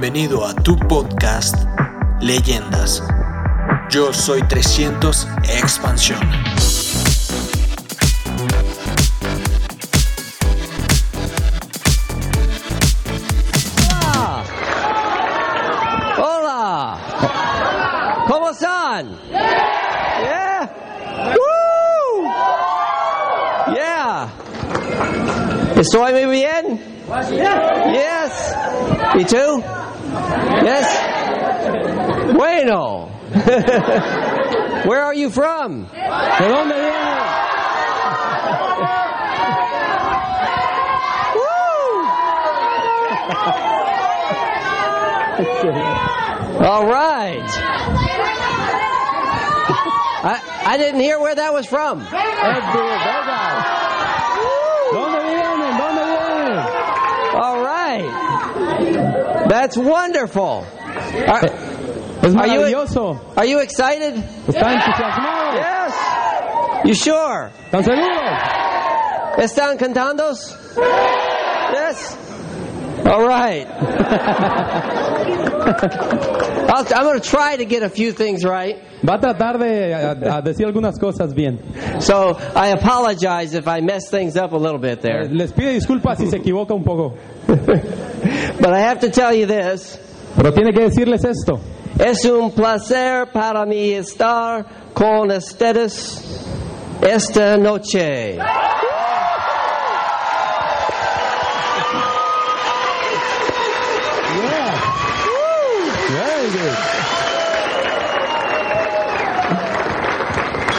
Bienvenido a tu podcast Leyendas. Yo soy 300 Expansión. Hola. ¿Cómo están? Yeah. Woo. Yeah. ¿Estoy muy bien? Yes. ¿Y tú? Yes. Bueno. Where are you from? ¿De dónde vienes? All right. I, I didn't hear where that was from. That's wonderful. Eh, are, Are you- are you excited? Yes. You sure? ¿Están seguros? ¿Están cantando? Yes. All right. I'll, I'm going to try to get a few things right. Va a tratar de a- a decir algunas cosas bien. So I apologize if I mess things up a little bit there. Eh, les pide disculpas si se equivoca un poco. But I have to tell you this. Pero tiene que decirles esto. Es un placer para mí estar con ustedes esta noche.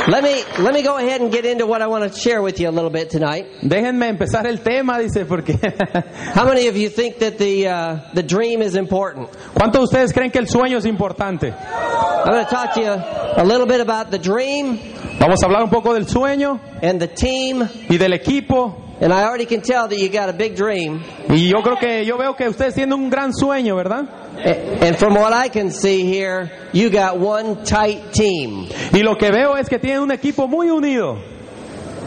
Let me let me go ahead and get into what I want to share with you a little bit tonight. Déjenme empezar el tema, dice, porque How many of you think that the uh, the dream is important? ¿cuántos de ustedes creen que el sueño es importante? I'm going to talk to you a little bit about the dream Vamos a hablar un poco del sueño and the team, y del equipo. and I already can tell that you got a big dream. Y yo creo que yo veo que ustedes tienen un gran sueño, ¿verdad? A- And from what I can see here, you got one tight team. Y lo que veo es que tienen un equipo muy unido.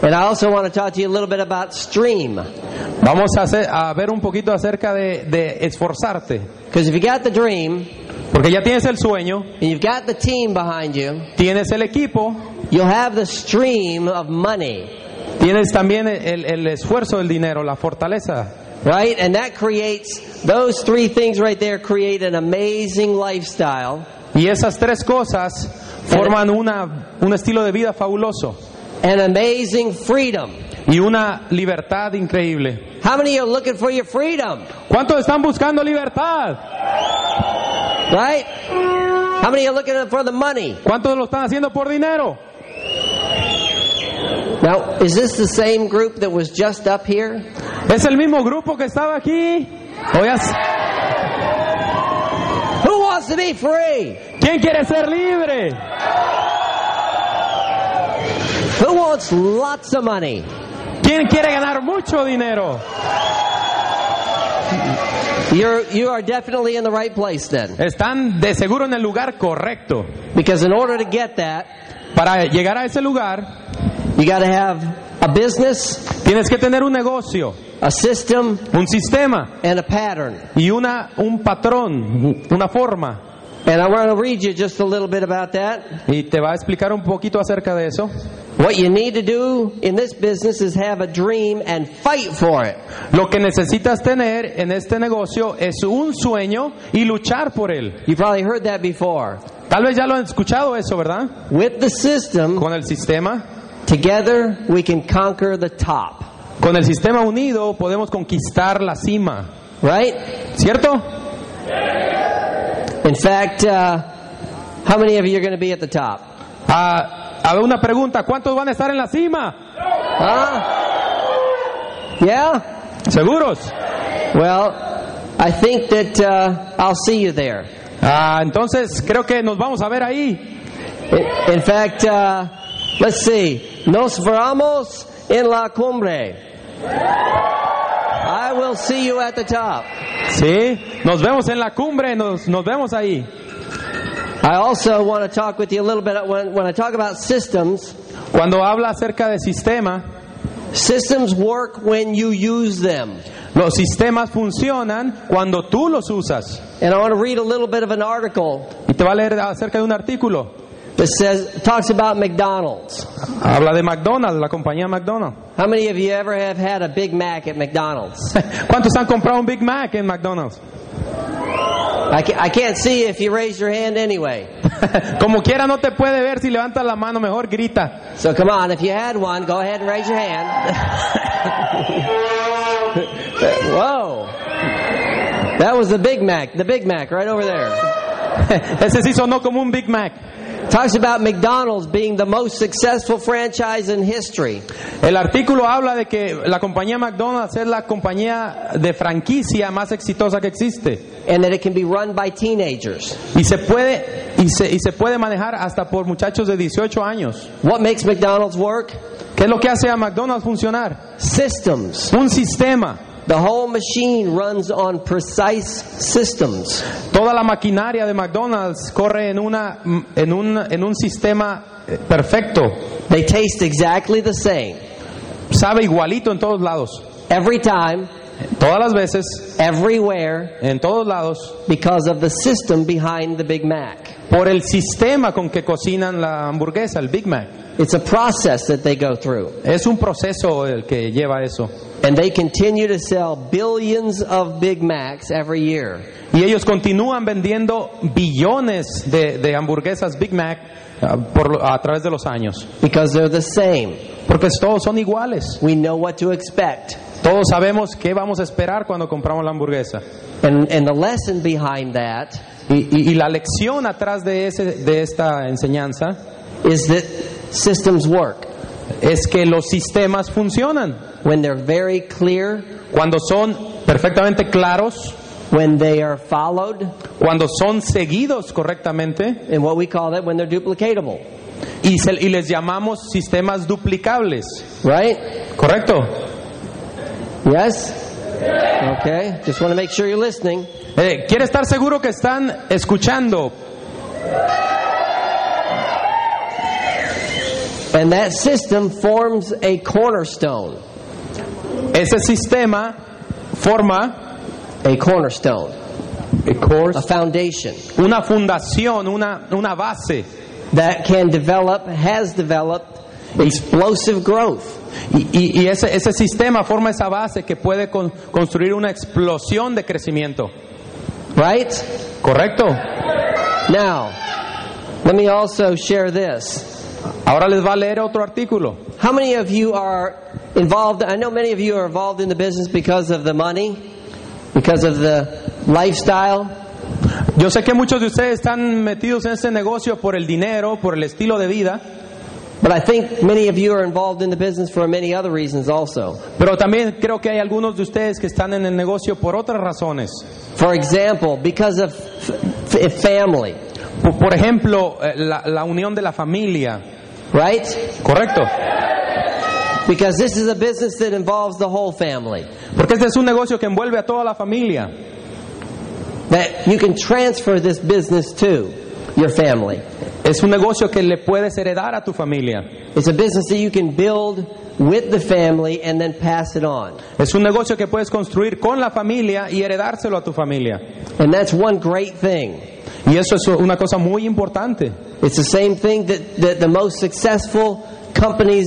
And I also want to talk to you a little bit about stream. Vamos a, hacer- a ver un poquito acerca de, de esforzarte. Because if you got the dream Porque ya tienes el sueño, and you've got the team behind you, tienes el equipo, you'll have the stream of money, tienes también el, el esfuerzo del dinero, la fortaleza. Right? And that creates, those three things right there create an amazing lifestyle Y esas tres cosas forman una, un estilo de vida fabuloso and amazing freedom. y una libertad increíble. How many are looking for your freedom, ¿Cuántos están buscando libertad? right? How many are looking for the money? ¿Cuántos lo están haciendo por dinero? Now, is this the same group that was just up here? ¿Es el mismo grupo que estaba aquí? ¿O ya s- Who wants to be free? ¿Quién quiere ser libre? Who wants lots of money? ¿Quién quiere ganar mucho dinero? You're, you are definitely in the right place then. Están de seguro en el lugar correcto. Because in order to get that, Para llegar a ese lugar, you got to have a business, tienes que tener un negocio, a system, un sistema and a pattern. y una, un patrón, una forma. And I want to read you just a little bit about that. Y te va a explicar un poquito acerca de eso. What you need to do in this business is have a dream and fight for it. Lo que necesitas tener en este negocio es un sueño y luchar por él. You probably heard that before. Tal vez ya lo han escuchado eso, ¿verdad? With the system, Con el sistema, together we can conquer the top. con el sistema unido podemos conquistar la cima, Right? ¿cierto? In fact, uh, how many of you are going to be at the top? Ah, una pregunta, ¿cuántos van a estar en la cima? Huh? Yeah? ¿Seguros? Well, I think that uh, I'll see you there. Ah, entonces creo que nos vamos a ver ahí. In, in fact, uh, let's see. Nos veramos en la cumbre. I will see you at the top. Sí, nos vemos en la cumbre, nos, nos vemos ahí. I also want to talk with you a little bit when, when I talk about systems. Cuando habla acerca de sistema, Systems work when you use them. Los sistemas funcionan cuando tú los usas. And I want to read a little bit of an article Y te va a leer acerca de un artículo. That says talks about McDonald's. Habla de McDonald's, la compañía McDonald's. How many of you ever have had a Big Mac at McDonald's? ¿Cuántos han comprado un Big Mac en McDonald's? I, ca- I can't see if you raise your hand anyway. Como quiera no te puede ver si levantas la mano, mejor grita. So come on, if you had one, go ahead and raise your hand. Whoa. That was the Big Mac, the Big Mac right over there. Ese sí sonó como un Big Mac. Talks about McDonald's being the most successful franchise in history. El artículo habla de que la compañía McDonald's es la compañía de franquicia más exitosa que existe and that it can be run by teenagers. y se puede y se, y se puede manejar hasta por muchachos de 18 años. What makes McDonald's work? ¿Qué es lo que hace a McDonald's funcionar? Systems. Un sistema. The whole machine runs on precise systems. Toda la maquinaria de McDonald's corre en una en un en un sistema eh, perfecto. They taste exactly the same Sabe igualito en todos lados. every time, Todas las veces, everywhere, en todos lados, because of the system behind the Big Mac. por el sistema con que cocinan la hamburguesa, el Big Mac. It's a process that they go through. Es un proceso el que lleva eso. And they continue to sell billions of Big Macs every year. Y ellos continúan vendiendo billones de, de hamburguesas Big Mac ah, por, a través de los años. Because they're the same. Porque todos son iguales. We know what to expect. Todos sabemos qué vamos a esperar cuando compramos la hamburguesa. And, and the lesson behind that Y, y- y la lección atrás de, ese, de esta enseñanza is that systems work es que los sistemas funcionan. when they're very clear, Cuando son perfectamente claros, when they are followed, cuando son seguidos correctamente and what we call that when they're duplicatable. y, se- y les llamamos sistemas duplicables. Right? ¿Correcto? Yes? Okay. Just want to make sure you're listening. Eh, quiere estar seguro que están escuchando. And that system forms a cornerstone. Ese sistema forma A cornerstone. A foundation una fundación, una, una base. that can develop, has developed explosive growth. Y, y- y ese, ese sistema forma esa base que puede con- construir una explosión de crecimiento. Right? ¿Correcto? Now, let me also share this. Ahora les va a leer otro artículo. How many of you are involved? I know many of you are involved in the business because of the money, because of the lifestyle. Yo sé que muchos de ustedes están metidos en este negocio por el dinero, por el estilo de vida, But I think many of you are involved in the business for many other reasons also. pero también creo que hay algunos de ustedes que están en el negocio por otras razones. For example, because of family, Por, por ejemplo, eh, la, la unión de la familia. Right? ¿Correcto? Because this is a business that involves the whole family. Porque este es un negocio que envuelve a toda la familia. That you can transfer this business to your family. Es un negocio que le puedes heredar a tu familia. It's a business that you can build with the family and then pass it on. Es un negocio que puedes construir con la familia y heredárselo a tu familia. And that's one great thing. Y eso es una cosa muy importante. It's the same thing that, that the most successful companies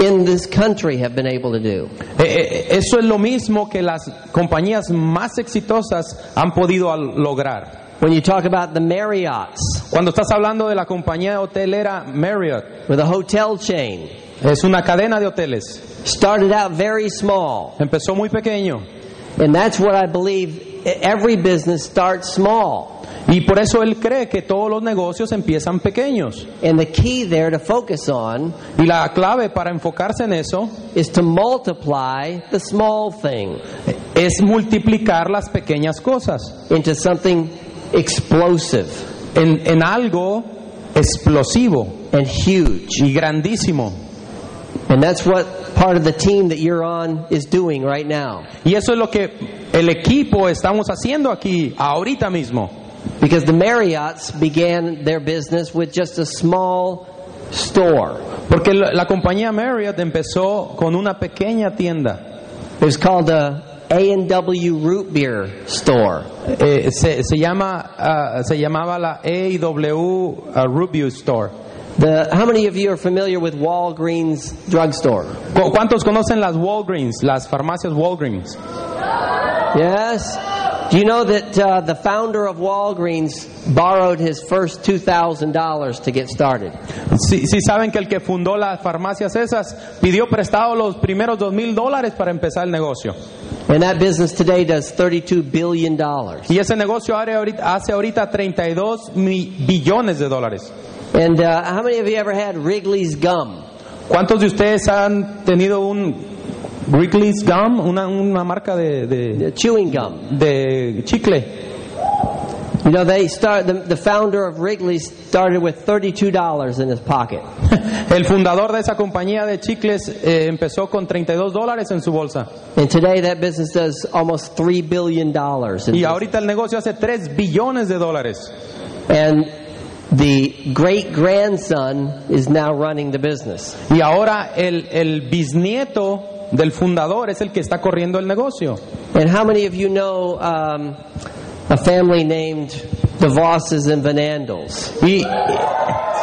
in this country have been able to do. Eh, Eso es lo mismo que las compañías más exitosas han podido lograr. When you talk about the Marriotts Cuando estás hablando de la compañía hotelera Marriott, or the hotel chain, es una cadena de hoteles. started out very small. Empezó muy pequeño. And that's what I believe every business starts small. Y por eso él cree que todos los negocios empiezan pequeños. And the key there to focus on Y la clave para enfocarse en eso is to multiply the small thing es multiplicar las pequeñas cosas into something explosive en, en algo explosivo and huge. y grandísimo. And that's what part of the team that you're on is doing right now. Y eso es lo que el equipo estamos haciendo aquí, ahorita mismo. Because the Marriotts began their business with just a small store. Porque la, la compañía Marriott empezó con una pequeña tienda. It was called a, A&W Root Beer Store. Eh, se, se llama, ah, se llamaba la AW ah, Review Store. The, how many of you are familiar with Walgreens drugstore? ¿Cu- ¿Cuántos conocen las Walgreens, las farmacias Walgreens? Yes. Do you know that uh, the founder of Walgreens borrowed his first $2,000 to get started? Si, si saben que el que fundó las farmacias esas pidió prestado los primeros dos mil dólares para empezar el negocio. And that business today does $32 billion. Y ese negocio hace ahorita, hace ahorita 32 mi- billones de dólares. And uh, how many of you ever had Wrigley's gum? ¿Cuántos de ustedes han tenido un Wrigley's Gum, una, una marca de, de, chewing gum. de chicle? You know, they start, the, the founder of Wrigley started with $32 in his pocket. El fundador de esa compañía de chicles eh, empezó con 32 dólares en su bolsa. And today that business does almost $3 billion. in Y business. ahorita el negocio hace 3 billones de dólares. And the great grandson is now running the business. Y ahora el, el bisnieto del fundador es el que está corriendo el negocio. And how many of you know um, a family named the Vosses and Vanandals? ¿Y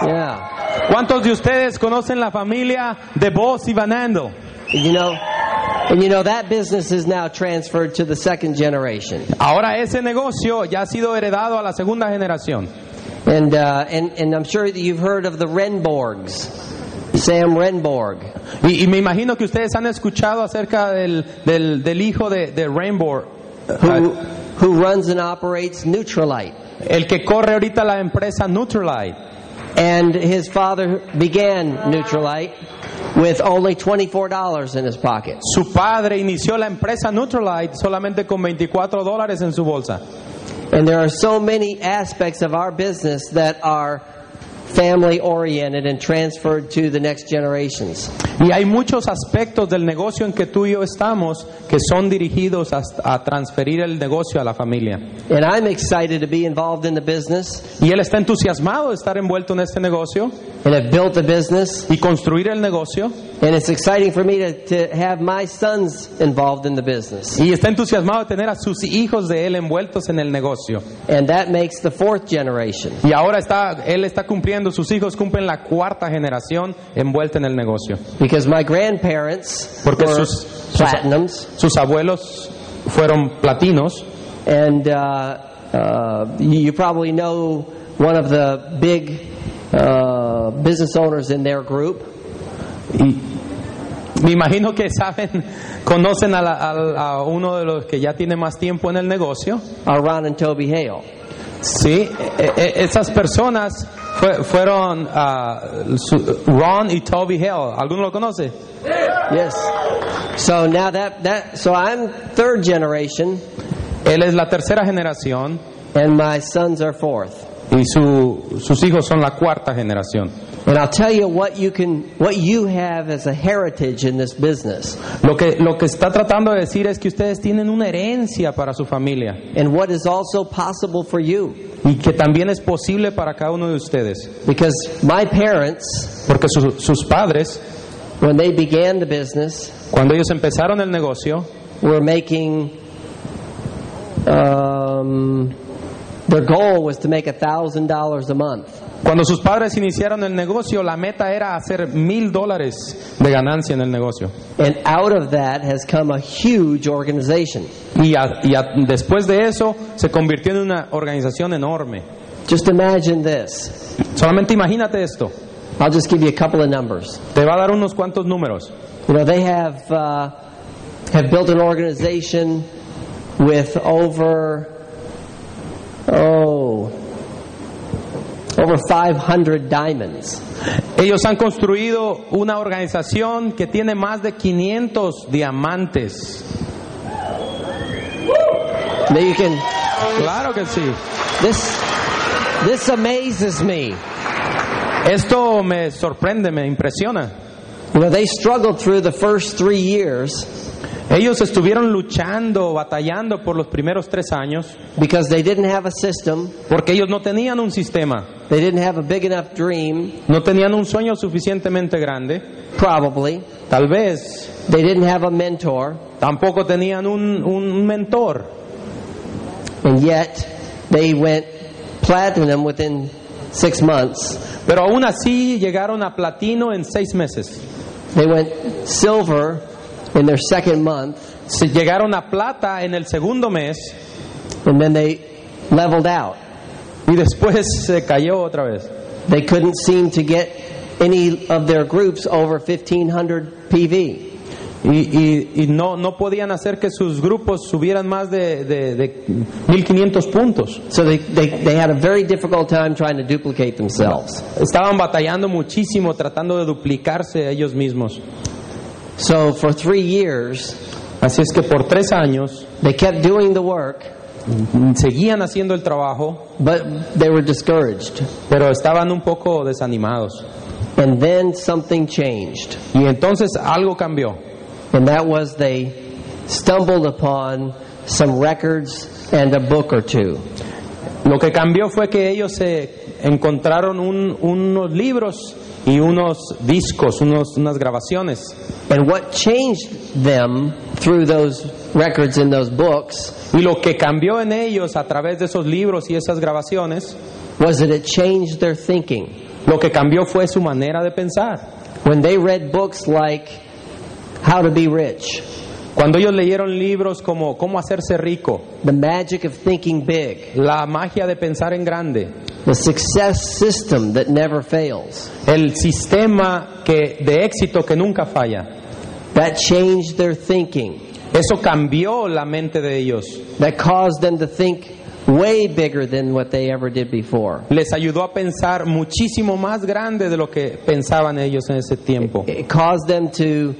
Yeah. cuántos de ustedes conocen la familia de Boss y Van Andel? You know, and you know that business is now transferred to the second generation. Ahora ese negocio ya ha sido heredado a la segunda generación. And, uh, and, and I'm sure that you've heard of the Renborgs, Sam Renborg. Y, y me imagino que ustedes han escuchado acerca del, del, del hijo de, de Rainbow, who, who runs and operates Neutralite. el que corre ahorita la empresa Nutrilite. And his father began Neutralite with only $24 in his pocket. Su padre inició la empresa Nutrilite solamente con 24 dólares en su bolsa. And there are so many aspects of our business that are family oriented and transferred to the next generations. Y hay muchos aspectos del negocio en que tú y yo estamos que son dirigidos a, a transferir el negocio a la familia. And I'm excited to be involved in the business Y él está entusiasmado de estar envuelto en este negocio and have built the business. y construir el negocio. And it's exciting for me to, to have my sons involved in the business. Y está entusiasmado de tener a sus hijos de él envueltos en el negocio. And that makes the fourth generation. Y ahora está, él está cumpliendo, sus hijos cumplen la cuarta generación envuelta en el negocio. Because my grandparents Porque were sus- sus- platinums. Sus abuelos fueron platinos And uh, uh, you, probably know one of the big uh, business owners in their group. y me imagino que saben, conocen a, la- a- a uno de los que ya tiene más tiempo en el negocio. Ron and Toby Hale. Sí, e- e- esas personas fue- fueron su- Ron y Toby Hale. ¿Alguno lo conoce? Yes. So now that that so I'm third generation, Él es la tercera generación and my sons are fourth. y su- sus hijos son la cuarta generación. And I'll tell you what you can what you have as a heritage in this business, Lo que, lo que está tratando de decir es que ustedes tienen una herencia para su familia and what is also possible for you. y que también es posible para cada uno de ustedes. Because my parents, Porque su- sus padres, when they began the business, cuando ellos empezaron el negocio, were making. Um, their goal was to make a thousand dollars a month. Cuando sus padres iniciaron el negocio, la meta era hacer mil dólares de ganancia en el negocio. And out of that has come a huge organization. Y, a- y a- después de eso se convirtió en una organización enorme. Just imagine this. Solamente imagínate esto. I'll just give you a couple of numbers. Te va a dar unos cuantos números. You know, they have uh, have built an organization with over oh over 500 diamonds. Ellos han construido una organización que tiene más de 500 diamantes. Now you can Claro que sí. this this amazes me. Esto me sorprende, me impresiona. You know, they struggled through the first three years Ellos estuvieron luchando, batallando por los primeros tres años because they didn't have a system, porque ellos no tenían un sistema, they didn't have a big enough dream, no tenían un sueño suficientemente grande, probably. tal vez They didn't have a mentor, tampoco tenían un, un mentor, and yet they went platinum within six months. pero aún así llegaron a platino en seis meses. They went silver in their second month, Se llegaron a plata en el segundo mes and then they leveled out. y después se cayó otra vez. They couldn't seem to get any of their groups over 1500 PV. Y, y- y no, no podían hacer que sus grupos subieran más de, de, de 1500 puntos. So they, they, they had a very difficult time trying to duplicate themselves. Estaban batallando muchísimo tratando de duplicarse ellos mismos. So for three years, Así es que por tres años they kept doing the work, seguían haciendo el trabajo, but they were discouraged. pero estaban un poco desanimados. And then something changed. Y entonces algo cambió. And that was they stumbled upon some records and a book or two. Lo que cambió fue que ellos se encontraron un- unos libros y unos discos, unos, unas grabaciones. And what changed them through those records and those books Y lo que cambió en ellos a través de esos libros y esas grabaciones, was that it changed their thinking. lo que cambió fue su manera de pensar. When they read books like How to Be Rich, Cuando ellos leyeron libros como Cómo hacerse rico, The Magic of Thinking Big, La magia de pensar en grande, The Success System That Never Fails, el sistema que, de éxito que nunca falla, that changed their thinking. eso cambió la mente de ellos. That caused them to think way bigger than what they ever did before. Les ayudó a pensar muchísimo más grande de lo que pensaban ellos en ese tiempo. It caused them to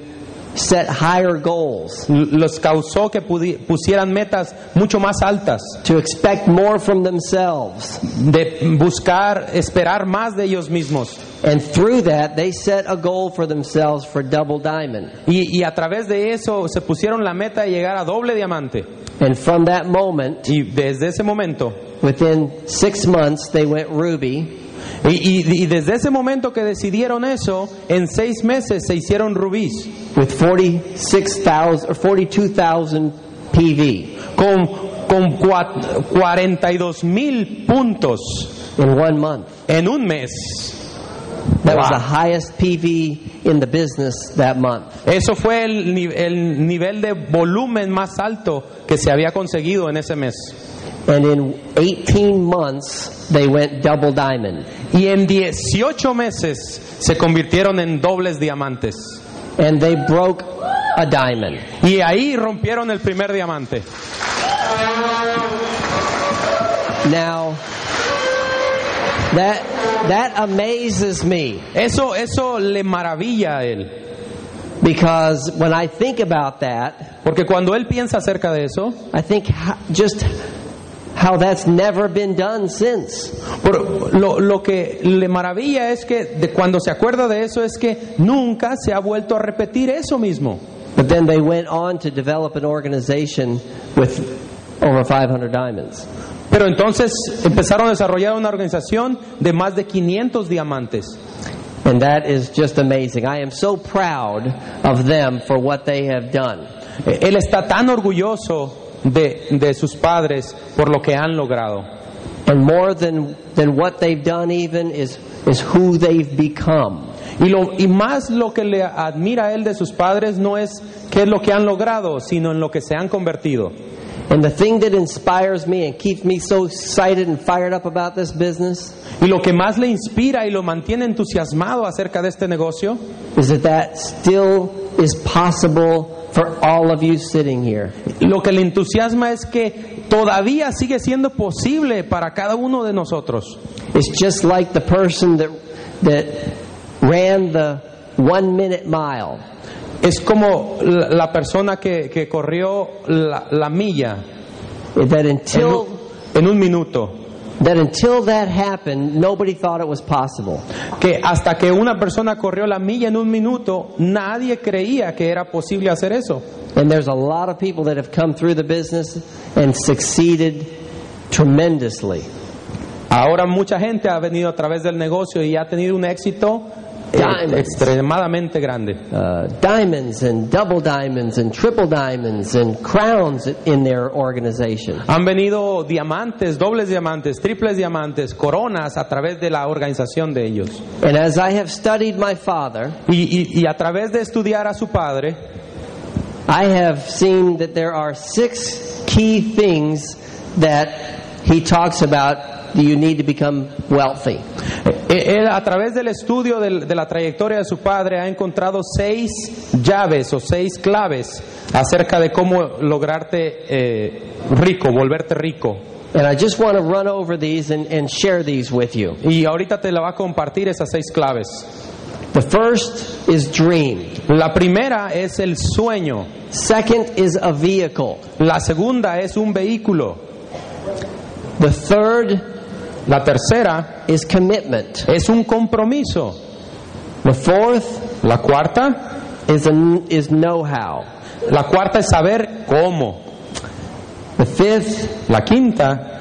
set higher goals, Los causó que pusieran metas mucho más altas, to expect more from themselves. de buscar, esperar más de ellos mismos. And through that, they set a goal for themselves for double diamond. Y, y a través de eso se pusieron la meta de llegar a doble diamante. And from that moment, Y desde ese momento, within six months, they went ruby. Y, y- y desde ese momento que decidieron eso, en seis meses se hicieron rubíes, with 46,000 or 42,000 PV con, con cua- 42 mil puntos in one month. en un mes. That was Wow. the highest PV in the business that month. Eso fue el, el nivel de volumen más alto que se había conseguido en ese mes. And in 18 months, they went double diamond. Y en 18 meses se convirtieron en dobles diamantes. And they broke a diamond. Y ahí rompieron el primer diamante. Now, that, that amazes me Eso, eso le maravilla a él. because when I think about that, Porque cuando él piensa acerca de eso, I think just how that's never been done since. por- lo, lo que le maravilla es que de cuando se acuerda de eso es que nunca se ha vuelto a repetir eso mismo. But then they went on to develop an organization with over 500 diamonds. Pero entonces empezaron a desarrollar una organización de más de 500 diamantes. And that is just amazing. I am so proud of them for what they have done. Él está tan orgulloso de, de sus padres por lo que han logrado. And more than, than what they've done, even, is, is who they've become. Y, lo, y más lo que le admira a él de sus padres no es qué es lo que han logrado, sino en lo que se han convertido. And the thing that inspires me and keeps me so excited and fired up about this business Y lo que más le inspira y lo mantiene entusiasmado acerca de este negocio is that that still is possible for all of you sitting here. Lo que le entusiasma es que todavía sigue siendo posible para cada uno de nosotros. It's just like the person that, that ran the one minute mile. Es como la, persona que, que corrió la, la milla That en until un, en un minuto. that until that happened, nobody thought it was possible. que hasta que una persona corrió la milla en un minuto, nadie creía que era posible hacer eso. And there's a lot of people that have come through the business and succeeded tremendously. Ahora mucha gente ha venido a través del negocio y ha tenido un éxito Diamonds. extremadamente grande. Uh, diamonds and double diamonds and triple diamonds and crowns in their organization. Han venido diamantes, dobles diamantes, triples diamantes, coronas a través de la organización de ellos. And as I have studied my father, Y, y- y a través de estudiar a su padre, I have seen that there are six key things that he talks about that you need to become wealthy. Eh, él a través del estudio de la trayectoria de su padre ha encontrado seis llaves o seis claves acerca de cómo lograrte eh, rico, volverte rico. And I just want to run over these and, and share these with you. Y ahorita te la va a compartir esas seis claves. The first is dream. La primera es el sueño, Second is a vehicle. la segunda es un vehículo, The third la tercera is commitment. es un compromiso, The fourth la cuarta, is a, is know-how. la cuarta es saber cómo, The fifth la quinta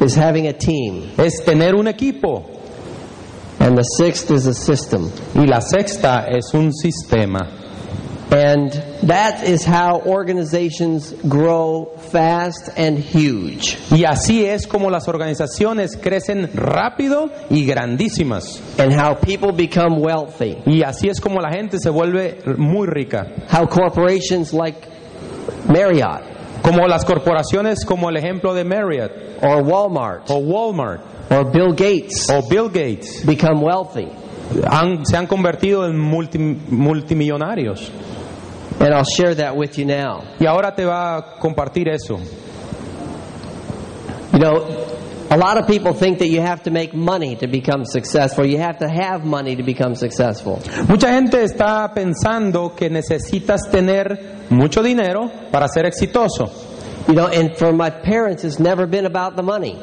is having a team. es tener un equipo And the sixth is a system. y la sexta es un sistema. And that is how organizations grow fast and huge. Y así es como las organizaciones crecen rápido y grandísimas. And how people become wealthy. Y así es como la gente se vuelve muy rica. How corporations like Marriott Como las corporaciones como el ejemplo de Marriott or Walmart o Walmart or Bill Gates o Bill Gates become wealthy. han- se han convertido en multi- multimillonarios. And I'll share that with you now. Y ahora te va a compartir eso. You know, a lot of people think that you have to make money to become successful. You have to have money to become successful. Mucha gente está pensando que necesitas tener mucho dinero para ser exitoso. You know, and for my parents, it's never been about the money.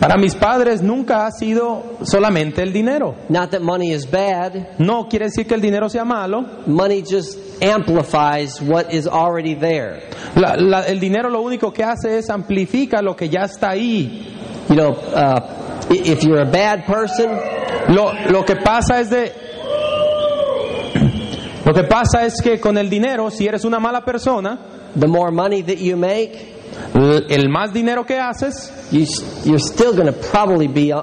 Para mis padres nunca ha sido solamente el dinero. Not that money is bad, No quiere decir que el dinero sea malo. money just amplifies what is already there. La- la- el dinero lo único que hace es amplifica lo que ya está ahí. You know, uh, if you're a bad person, Lo, lo que pasa es de lo que pasa es que con el dinero, si eres una mala persona, the more money that you make, el más dinero que haces, you, you're still going to probably be uh,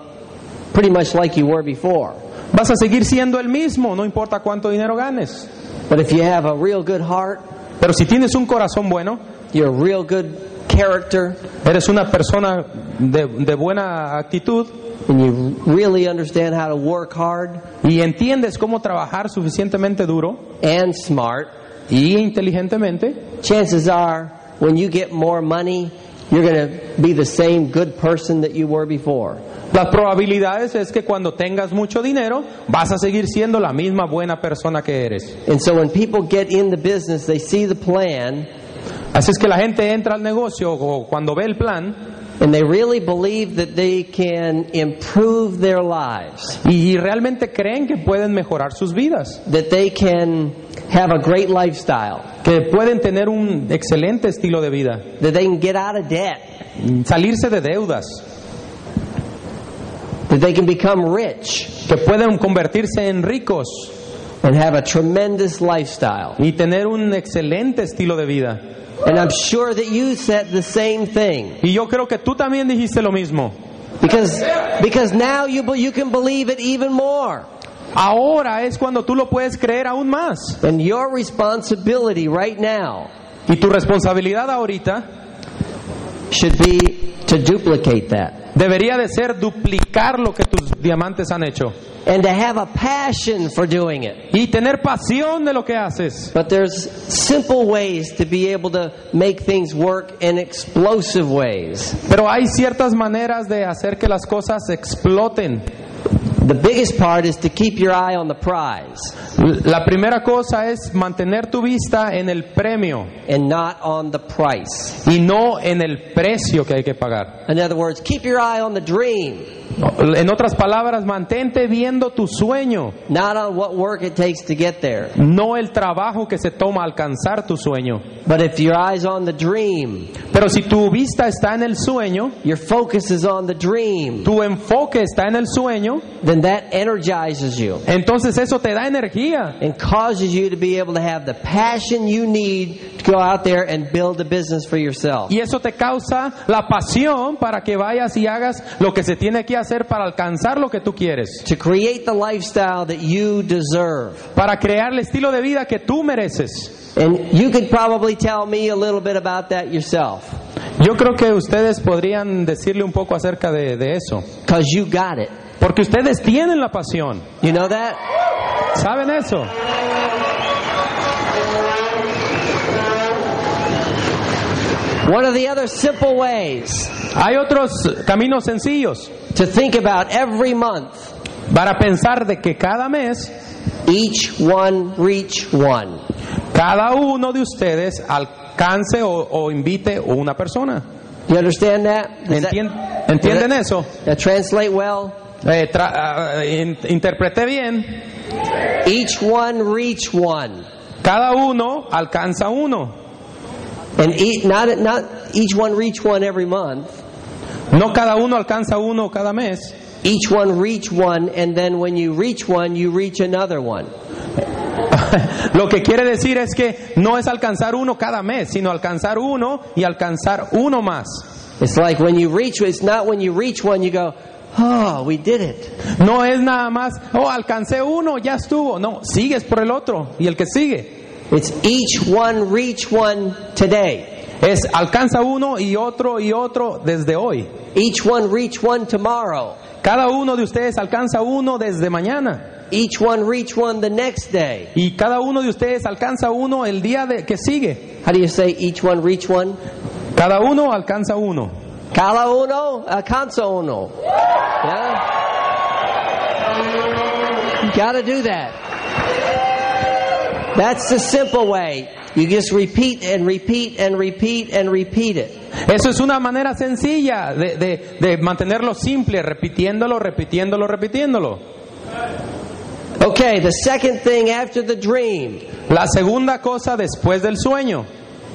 pretty much like you were before. vas a seguir siendo el mismo, no importa cuánto dinero ganes. But if you have a real good heart, Pero si tienes un corazón bueno, you're a real good character, eres una persona de, de buena actitud and you really understand how to work hard y entiendes cómo trabajar suficientemente duro and smart, y inteligentemente, chances are when you get more money, you're going to be the same good person that you were before. Las probabilidades es que cuando tengas mucho dinero vas a seguir siendo la misma buena persona que eres. And so when people get in the business, they see the plan Así es que la gente entra al negocio o cuando ve el plan and they really believe that they can improve their lives, y, realmente creen que pueden mejorar sus vidas, that they can have a great lifestyle, que pueden tener un excelente estilo de vida, that they can get out of debt, salirse de deudas, that they can become rich que pueden convertirse en ricos and have a tremendous lifestyle. y tener un excelente estilo de vida. And I'm sure that you said the same thing Y yo creo que tú también dijiste lo mismo. because because now you you can believe it even more. Ahora es cuando tú lo puedes creer aún más. And your responsibility right now Y tu responsabilidad ahorita should be to duplicate that debería de ser duplicar lo que tus diamantes han hecho and to have a passion for doing it. y tener pasión de lo que haces. But there's simple ways to be able to make things work in explosive ways. Pero hay ciertas maneras de hacer que las cosas exploten. The biggest part is to keep your eye on the prize La primera cosa es mantener tu vista en el premio and not on the price. y no en el precio que hay que pagar. In other words, keep your eye on the dream, En otras palabras, mantente viendo tu sueño, not on what work it takes to get there. no el trabajo que se toma alcanzar tu sueño. But if your eye's on the dream, Pero si tu vista está en el sueño, your focus is on the dream, tu enfoque está en el sueño, then that energizes you entonces eso te da energía and causes you to be able to have the passion you need to go out there and build a business for yourself. y eso te causa la pasión para que vayas y hagas lo que se tiene que hacer para alcanzar lo que tú quieres, To create the lifestyle that you deserve. para crear el estilo de vida que tú mereces. And you could probably tell me a little bit about that yourself. Yo creo que ustedes podrían decirle un poco acerca de, de eso, Because you got it. porque ustedes tienen la pasión, You know that? ¿saben eso? One of the other simple ways Hay otros caminos sencillos to think about every month, para pensar de que cada mes, each one reach one. cada uno de ustedes alcance o, o invite una persona. You understand that? Does that- Entien- ¿Entienden does eso? that, that translate well? Eh, tra- ah, in- interpreté bien. Each one reach one. Cada uno alcanza uno. And each, not, not each one reach one every month. No cada uno alcanza uno cada mes. Each one reach one, and then when you reach one, you reach another one. Lo que quiere decir es que no es alcanzar uno cada mes, sino alcanzar uno y alcanzar uno más. It's like when you reach, it's not when you reach one, you go, oh, we did it. No es nada más, oh, alcancé uno, ya estuvo. No, sigues por el otro y el que sigue. It's each one reach one today. Es alcanza uno y otro y otro desde hoy. Each one reach one tomorrow. Cada uno de ustedes alcanza uno desde mañana. Each one reach one the next day. Y cada uno de ustedes alcanza uno el día de, que sigue. How do you say each one reach one? Cada uno alcanza uno. Cada uno, alcanza uno. Yeah? You gotta do that. That's the simple way. You just repeat and repeat and repeat and repeat it. Eso es una manera sencilla de, de- de mantenerlo simple, repitiéndolo, repitiéndolo, repitiéndolo. Okay, the second thing after the dream. La segunda cosa después del sueño.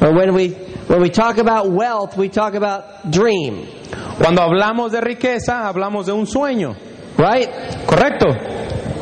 Or when we when we talk about wealth, we talk about dream, Cuando hablamos de riqueza, hablamos de un sueño. right? ¿Correcto?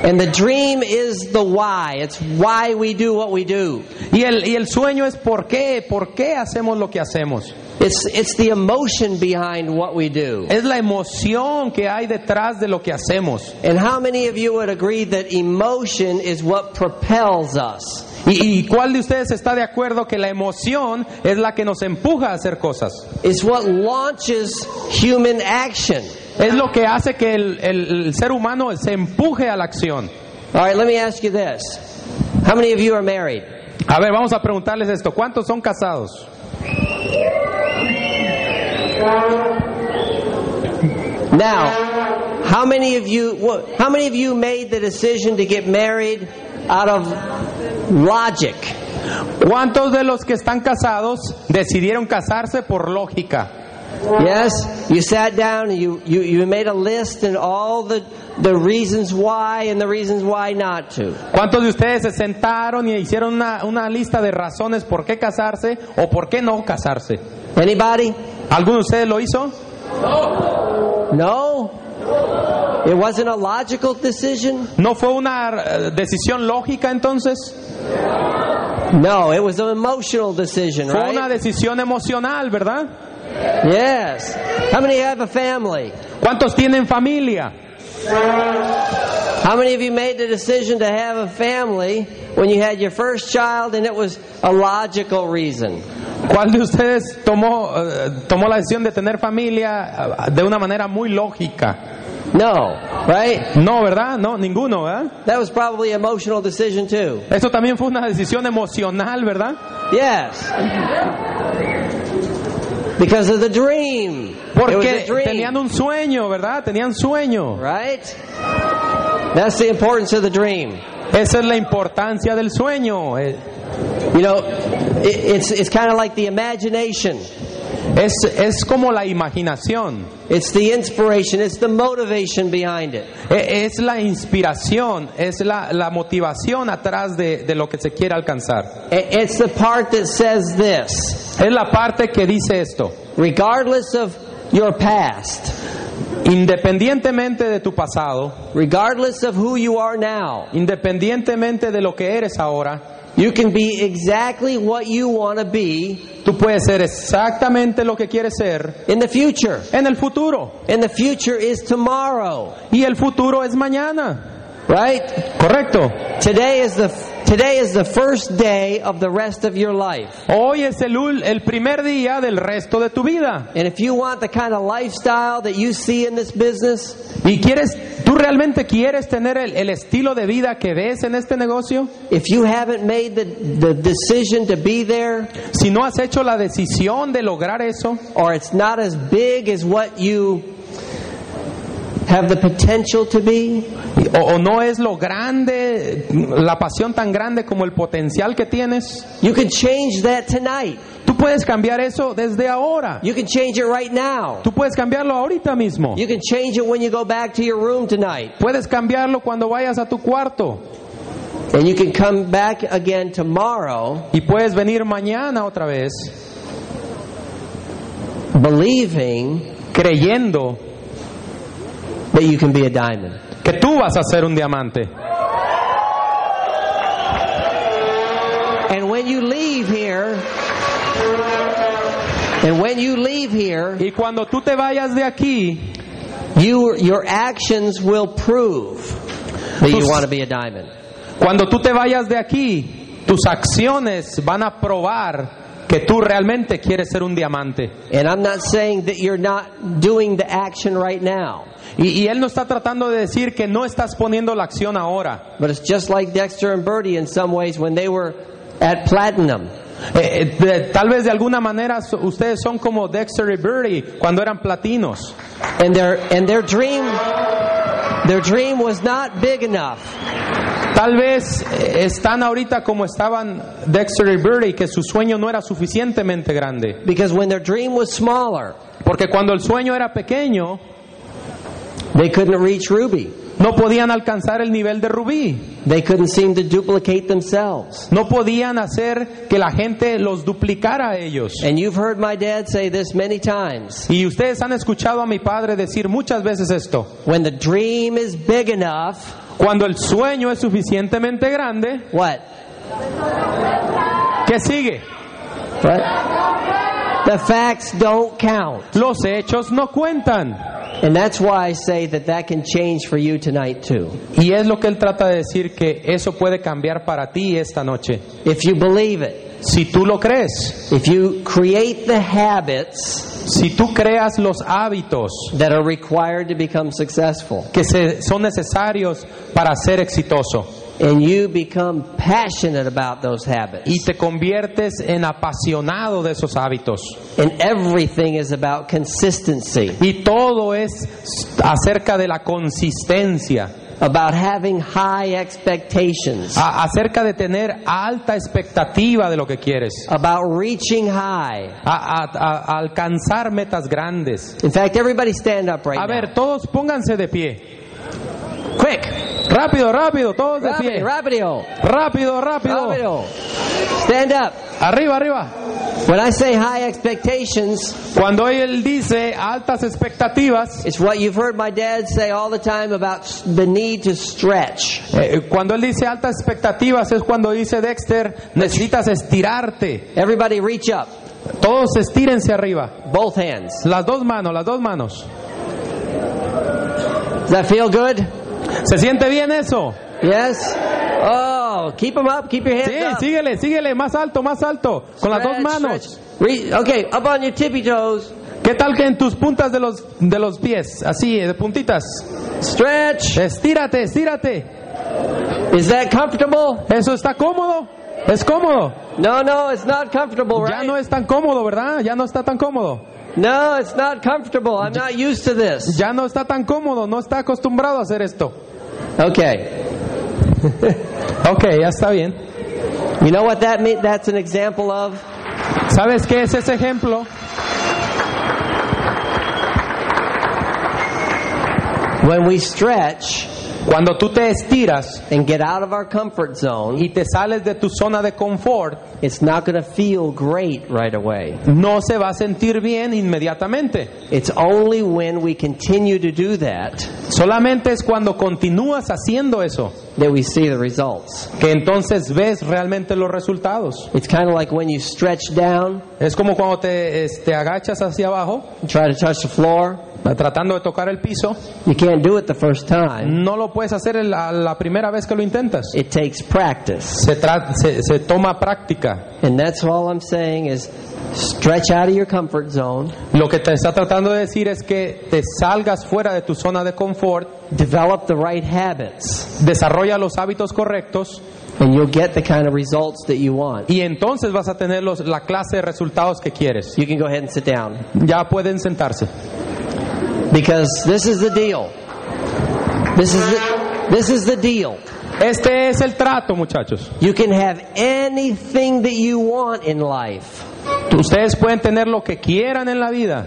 And the dream is the why. It's why we do what we do. Y el, y el sueño es por qué, por qué hacemos lo que hacemos. It's it's the emotion behind what we do. Es la emoción que hay detrás de lo que hacemos. And how many of you would agree that emotion is what propels us? ¿Y, y cuál de ustedes está de acuerdo que la emoción es la que nos empuja a hacer cosas? It's what launches human action. Es lo que hace que el, el- el ser humano se empuje a la acción. All right, let me ask you this. How many of you are married? A ver, vamos a preguntarles esto. ¿Cuántos son casados? Now, how many of you how many of you made the decision to get married out of logic? ¿Cuántos de los que están casados decidieron casarse por lógica? Yes, you sat down and you, you, you made a list and all the, the reasons why and the reasons why not to. ¿Cuántos de ustedes se sentaron y hicieron una, una lista de razones por qué casarse o por qué no casarse? Anybody? ¿Alguno de ustedes lo hizo? No? It wasn't a logical decision? ¿No fue una eh, decisión lógica entonces? No, it was an emotional decision, Fue una decisión emocional, ¿verdad? Yes. How many have a family? ¿Cuántos tienen familia? How many of you made the decision to have a family when you had your first child and it was a logical reason? ¿Cuál de ustedes tomó, eh, tomó la decisión de tener familia eh, de una manera muy lógica? No, right? No, ¿verdad? No, ninguno, ¿verdad? That was probably an emotional decision too. Eso también fue una decisión emocional, ¿verdad? Yes. Because of the dream. Porque dream. tenían un sueño, ¿verdad? Tenían sueño. Right? That's the importance of the dream. Esa es la importancia del sueño. You know, it, it's, it's kind of like the imagination. Es, es como la imaginación. It's the inspiration. It's the motivation behind it. Eh, Es la inspiración, es la, la motivación atrás de, de lo que se quiere alcanzar. It's the part that says this. Es la parte que dice esto. Regardless of your past, Independientemente de tu pasado, regardless of who you are now, independientemente de lo que eres ahora, you can be exactly what you want to be tú puedes ser exactamente lo que quieres ser in the future. en el futuro. And the future is tomorrow, Y el futuro es mañana. right? Correcto. Today is the today is the first day of the rest of your life. Hoy es el, el primer día del resto de tu vida. And if you want the kind of lifestyle that you see in this business, ¿Y quieres, tú realmente quieres tener el, el estilo de vida que ves en este negocio? if you haven't made the, the decision to be there, Si no has hecho la decisión de lograr eso, or it's not as big as what you have the potential to be, o, o no es lo grande, la pasión tan grande como el potencial que tienes, you can change that tonight. tú puedes cambiar eso desde ahora. You can change it right now. Tú puedes cambiarlo ahorita mismo. You can change it when you go back to your room tonight. Puedes cambiarlo cuando vayas a tu cuarto. And you can come back again tomorrow Y puedes venir mañana otra vez believing creyendo that you can be a diamond. que tú vas a ser un diamante. And when you leave here, and when you leave here, Y cuando tú te vayas de aquí, you your actions will prove that you want to be a diamond. cuando tú te vayas de aquí, tus acciones van a probar que tú realmente quieres ser un diamante. And I'm not saying that you're not doing the action right now, Y, y él no está tratando de decir que no estás poniendo la acción ahora. but it's just like Dexter and Bertie in some ways when they were at platinum. Eh, eh, tal vez de alguna manera ustedes son como Dexter y Birdie cuando eran platinos. And their and their dream their dream was not big enough. Tal vez eh, están ahorita como estaban Dexter y Birdie, que su sueño no era suficientemente grande. Because when their dream was smaller, Porque cuando el sueño era pequeño, they couldn't reach Ruby. no podían alcanzar el nivel de Rubí. They couldn't seem to duplicate themselves. No podían hacer que la gente los duplicara a ellos. And you've heard my dad say this many times. Y ustedes han escuchado a mi padre decir muchas veces esto. When the dream is big enough, Cuando el sueño es suficientemente grande, what? ¿qué sigue? What? The facts don't count. Los hechos no cuentan. And that's why I say that that can change for you tonight too. Y es lo que él trata de decir que eso puede cambiar para ti esta noche. If you believe it, Si tú lo crees, if you create the habits si tú creas los hábitos that are required to become successful, que se- son necesarios para ser exitoso and you become passionate about those habits, y te conviertes en apasionado de esos hábitos and everything is about consistency, y todo es acerca de la consistencia, about having high expectations, a- acerca de tener alta expectativa de lo que quieres, about reaching high. a, a- a- alcanzar metas grandes. In fact, everybody stand up right A now. ver, todos pónganse de pie. Quick! Rápido, rápido, todos de pie. Rapido, rapido, Rápido, rápido. Stand up. Arriba, arriba. When I say high expectations, Cuando él dice altas expectativas, it's what you've heard my dad say all the time about the need to stretch. eh, cuando él dice altas expectativas es cuando dice Dexter, necesitas estirarte. Everybody reach up. Todos estírense arriba. Both hands. Las dos manos, las dos manos. Does that feel good? ¿Se siente bien eso? Yes? Oh, keep them up. Keep your hands Sí, up. síguele, síguele, más alto, más alto, con las dos manos. Re- okay, up on your tippy toes. ¿Qué tal que en tus puntas de los, de los pies, así, de puntitas? Stretch. Estírate, estírate. Is that comfortable? ¿Eso está cómodo? ¿Es cómodo? No, no, it's not comfortable, Ya right? no es tan cómodo, ¿verdad? Ya no está tan cómodo. No, it's not comfortable. I'm not used to this. Ya no está tan cómodo, no está acostumbrado a hacer esto. Okay. Ok, ya está bien. You know what that mean? That's an example of? ¿Sabes qué es ese ejemplo? When we stretch Cuando tú te estiras and get out of our comfort zone, y te sales de tu zona de confort, it's not going to feel great right away. no se va a sentir bien inmediatamente. It's only when we continue to do that Solamente es cuando continúas haciendo eso that we see the results. que entonces ves realmente los resultados. It's kind of like when you stretch down, Es como cuando te, te agachas hacia abajo, try to touch the floor. tratando de tocar el piso. You can't do it the first time. No lo puedes hacer la, la primera vez que lo intentas. It takes practice. Se, tra- se, se toma práctica. And that's all I'm saying is stretch out of your comfort zone, Lo que te está tratando de decir es que te salgas fuera de tu zona de confort, develop the right habits, desarrolla los hábitos correctos and you'll get the kind of results that you want. y entonces vas a tener los, la clase de resultados que quieres. You can go ahead and sit down. Ya pueden sentarse. Because this is the deal. This is the, this is the deal. Este es el trato, muchachos. You can have anything that you want in life. Ustedes pueden tener lo que quieran en la vida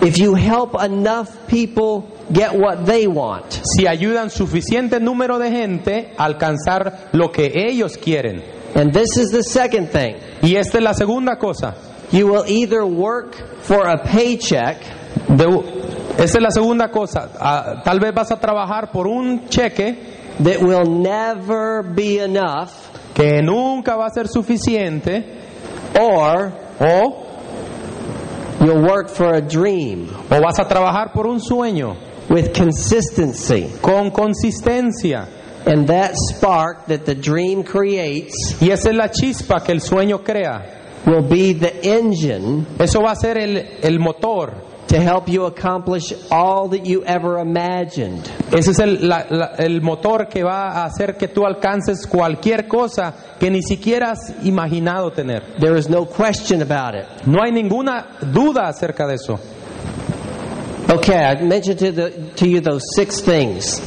If you help enough people get what they want. si ayudan suficiente número de gente a alcanzar lo que ellos quieren. And this is the second thing. Y esta es la segunda cosa. You will either work for a paycheck De- esta es la segunda cosa. Ah, tal vez vas a trabajar por un cheque that will never be enough, que nunca va a ser suficiente or o, you'll work for a dream o vas a trabajar por un sueño with consistency. con consistencia. And that spark that the dream creates Y esa es la chispa que el sueño crea. will be the engine Eso va a ser el, el motor. To help you accomplish all that you ever imagined. Ese es el, la- la- el motor que va a hacer que tú alcances cualquier cosa que ni siquiera has imaginado tener. There is no question about it. No hay ninguna duda acerca de eso. Okay, I mentioned to, the, to you those six things.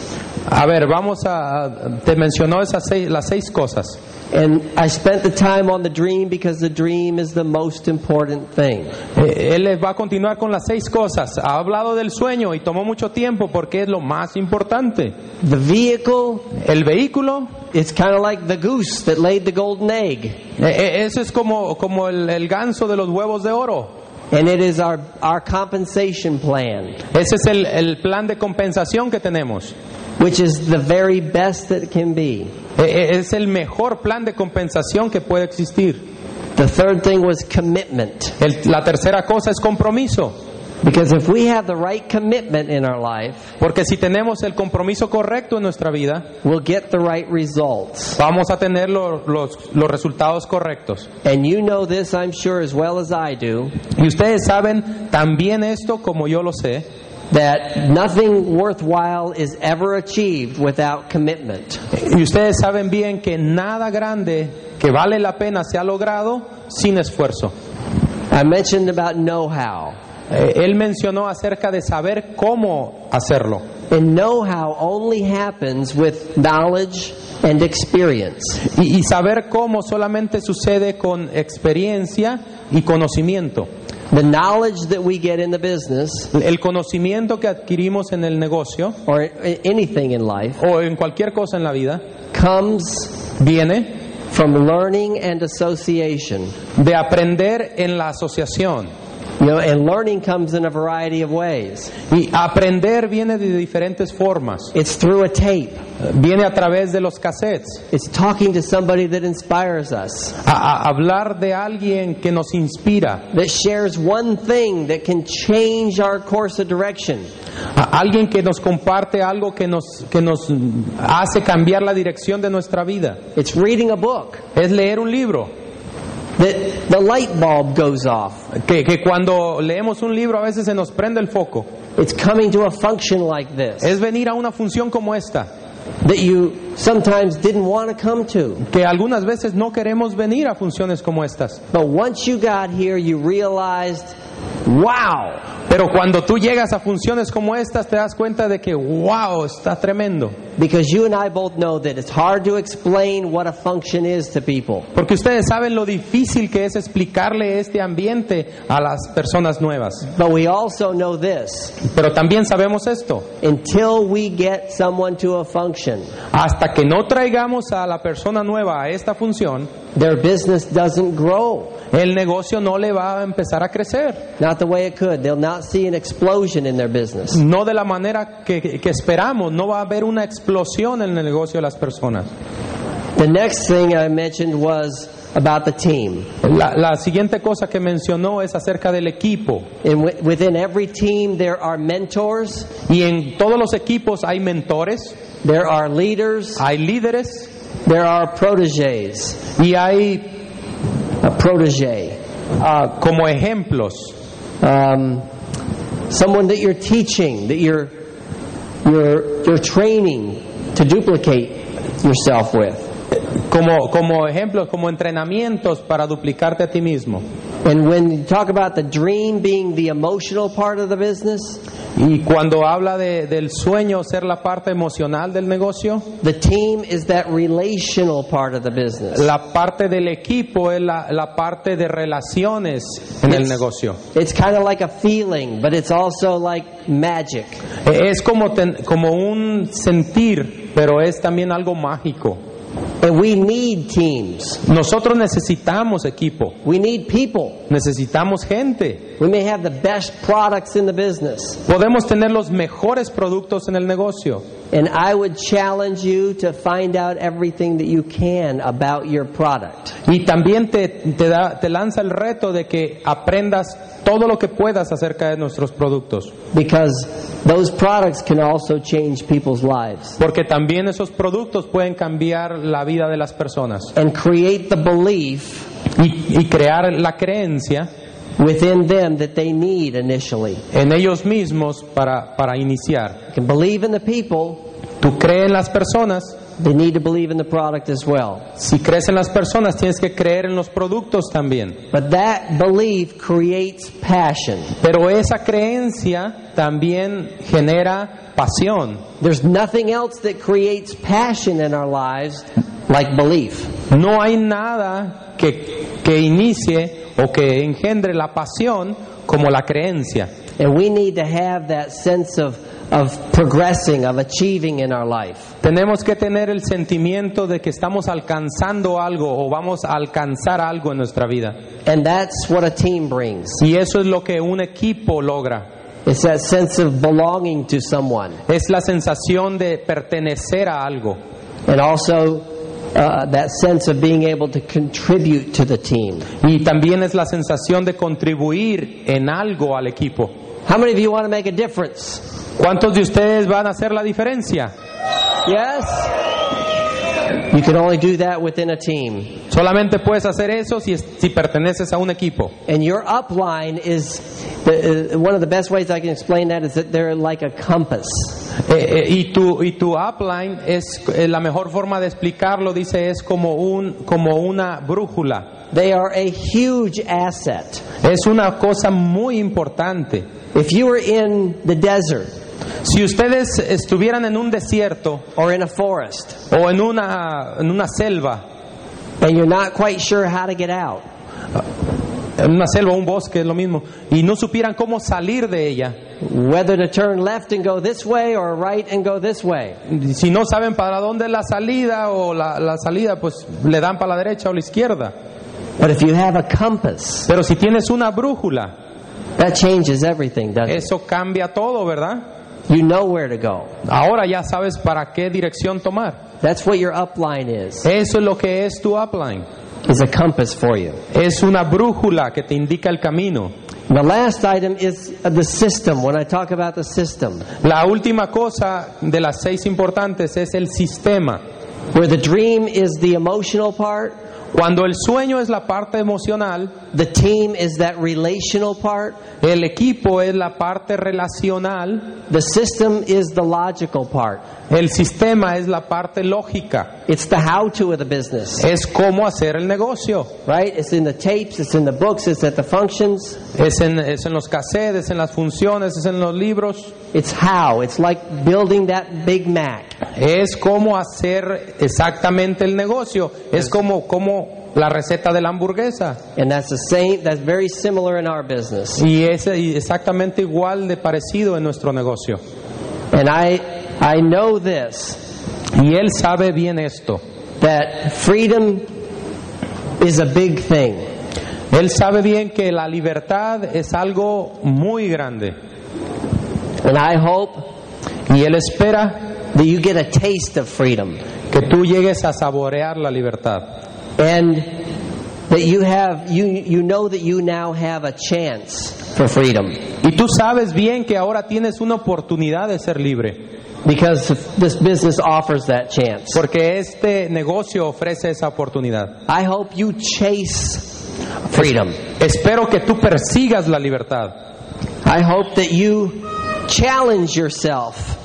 A ver, vamos a... Te mencionó esas seis, las seis cosas. And I spent the time on the dream because the dream is the most important thing. Eh, Él va a continuar con las seis cosas. Ha hablado del sueño y tomó mucho tiempo porque es lo más importante. The vehicle El vehículo, is kind of like the goose that laid the golden egg. eh, eh, eso es como, como el, el ganso de los huevos de oro. And it is our, our compensation plan, Ese es el, el plan de compensación que tenemos. Which is the very best that can be. Eh, eh, Es el mejor plan de compensación que puede existir. The third thing was commitment. El- la tercera cosa es compromiso. Because if we have the right commitment in our life, Porque si tenemos el compromiso correcto en nuestra vida, we'll get the right results. vamos a tener lo- los, los resultados correctos. And you know this, I'm sure, as well as I do, Y ustedes saben también esto, como yo lo sé, that nothing worthwhile is ever achieved without commitment. y ustedes saben bien que nada grande que vale la pena se ha logrado sin esfuerzo. I mentioned about know how. Eh, Él mencionó acerca de saber cómo hacerlo. And know how only happens with knowledge and experience. Y, y saber cómo solamente sucede con experiencia y conocimiento. The knowledge that we get in the business El conocimiento que adquirimos en el negocio or anything in life o en cualquier cosa en la vida comes viene from learning and association. de aprender en la asociación. You know, and learning comes in a variety of ways. Y aprender viene de diferentes formas. It's through a tape. Viene a través de los cassettes. It's talking to somebody that inspires us, A, a hablar de alguien que nos inspira. that shares one thing that can change our course of direction. A alguien que nos comparte algo que nos, que nos hace cambiar la dirección de nuestra vida. It's reading a book Es leer un libro. That the light bulb goes off. Que, que cuando leemos un libro a veces se nos prende el foco. It's coming to a function like this Es venir a una función como esta. that you sometimes didn't want to come to. Que algunas veces no queremos venir a funciones como estas. But once you got here, you realized wow. Pero cuando tú llegas a funciones como estas, te das cuenta de que, wow, está tremendo. Because you and I both know that it's hard to explain what a function is to people. Porque ustedes saben lo difícil que es explicarle este ambiente a las personas nuevas. But we also know this Pero también sabemos esto. until we get someone to a function, Hasta que no traigamos a la persona nueva a esta función, their business doesn't grow. el negocio no le va a empezar a crecer. Not the way it could. They'll not see an explosion in their business. No de la manera que, que esperamos. No va a haber una explosión en el negocio de las personas. The next thing I mentioned was about the team. La, la siguiente cosa que mencionó es acerca del equipo. And within every team, there are mentors, Y en todos los equipos hay mentores, there are leaders, hay líderes there are proteges. y hay A protege. ah, como ejemplos. Um, someone that you're teaching, that you're, you're, you're training to duplicate yourself with. Como, como ejemplos, como entrenamientos para duplicarte a ti mismo. And when you talk about the dream being the emotional part of the business, Y cuando habla de- del sueño ser la parte emocional del negocio, the team is that relational part of the business. la parte del equipo es la, la parte de relaciones en el It's- negocio. It's kind of like a feeling, but it's also like magic. Es como, ten- como un sentir, pero es también algo mágico. And we need teams. Nosotros necesitamos equipo, We need people. necesitamos gente. We may have the best products in the business. Podemos tener los mejores productos en el negocio, And I would challenge you to find out everything that you can about your product. Y también te, te, da- te lanza el reto de que aprendas todo lo que puedas acerca de nuestros productos. Because those products can also change people's lives Porque también esos productos pueden cambiar la vida de las personas. and create the belief Y, y crear la creencia within them that they need initially. en ellos mismos para, para iniciar. You can believe in the people, Tú crees en las personas. They need to believe in the product as well. Si crees en las personas, tienes que creer en los productos también. But that belief creates passion. Pero esa creencia también genera pasión. There's nothing else that creates passion in our lives like belief. No hay nada que, que inicie o que engendre la pasión como la creencia. And we need to have that sense of, of progressing, of achieving in our life. Tenemos que tener el sentimiento de que estamos alcanzando algo o vamos a alcanzar algo en nuestra vida. And that's what a team brings. Y eso es lo que un equipo logra. It's that sense of belonging to someone. Es la sensación de pertenecer a algo. And also uh, that sense of being able to contribute to the team. Y también es la sensación de contribuir en algo al equipo. How many of you want to make a difference? ¿Cuántos de ustedes van a hacer la diferencia? Yes? You can only do that within a team. Solamente puedes hacer eso si, es- si perteneces a un equipo. And your upline is the, uh, one of the best ways I can explain that is that they're like a compass. Eh, eh, y tu y tu upline es eh, la mejor forma de explicarlo dice es como un como una brújula They are a huge asset. es una cosa muy importante If you were in the desert si ustedes estuvieran en un desierto or in a forest o en una en una selva and you're not quite sure how to get out, en una selva o un bosque es lo mismo y no supieran cómo salir de ella whether to turn left and go this way or right and go this way, si no saben para dónde es la salida o la, la salida pues le dan para la derecha o la izquierda. But if you have a compass, pero si tienes una brújula that changes everything, doesn't it? eso cambia todo verdad You know where to go. ahora ya sabes para qué dirección tomar That's what your upline is. Eso es lo que es tu upline. Is a compass for you. Es una brújula que te indica el camino. The last item is the system. When I talk about the system, La última cosa de las seis importantes es el sistema. where the dream is the emotional part, Cuando el sueño es la parte emocional, the team is that relational part, el equipo es la parte relacional, the system is the logical part. el sistema es la parte lógica. It's the how to of the business, Es cómo hacer el negocio. right? It's in the tapes, it's in the books, it's at the functions. Es en, es en los cassettes, es en las funciones, es en los libros. It's how. It's like building that Big Mac. Es cómo hacer exactamente el negocio. Es como, como la receta de la hamburguesa. And that's the same, that's very similar in our business. Y es exactamente igual de parecido en nuestro negocio. And I, I know this, Y él sabe bien esto. that freedom is a big thing. Él sabe bien que la libertad es algo muy grande. And I hope Y él espera that you get a taste of freedom. que tú llegues a saborear la libertad. And that you have, you, you know that you now have a chance for freedom. Y tú sabes bien que ahora tienes una oportunidad de ser libre. Because this business offers that chance. Porque este negocio ofrece esa oportunidad. I hope you chase freedom. Espero que tú persigas la libertad. I hope that you challenge yourself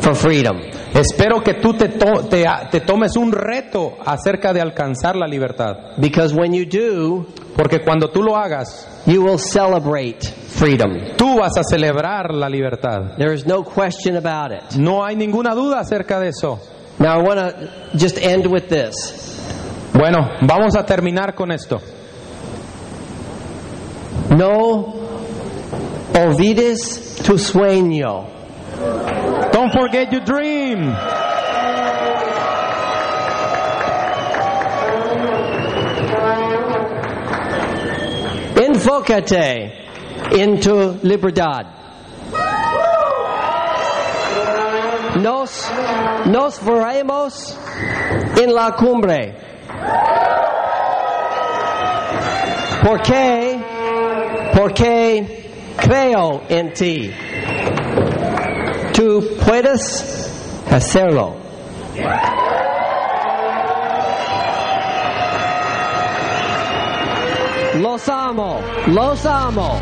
for freedom. Espero que tú te, to- te, te tomes un reto acerca de alcanzar la libertad. Because when you do, Porque cuando tú lo hagas, you will celebrate freedom. tú vas a celebrar la libertad. There is no question about it. No hay ninguna duda acerca de eso. Now I want to just end with this. Bueno, vamos a terminar con esto. No olvides tu sueño. Don't forget your dream. Enfócate en tu libertad. Nos, nos veremos en la cumbre. Porque, porque creo en ti. Tú puedes hacerlo. Los amo, los amo.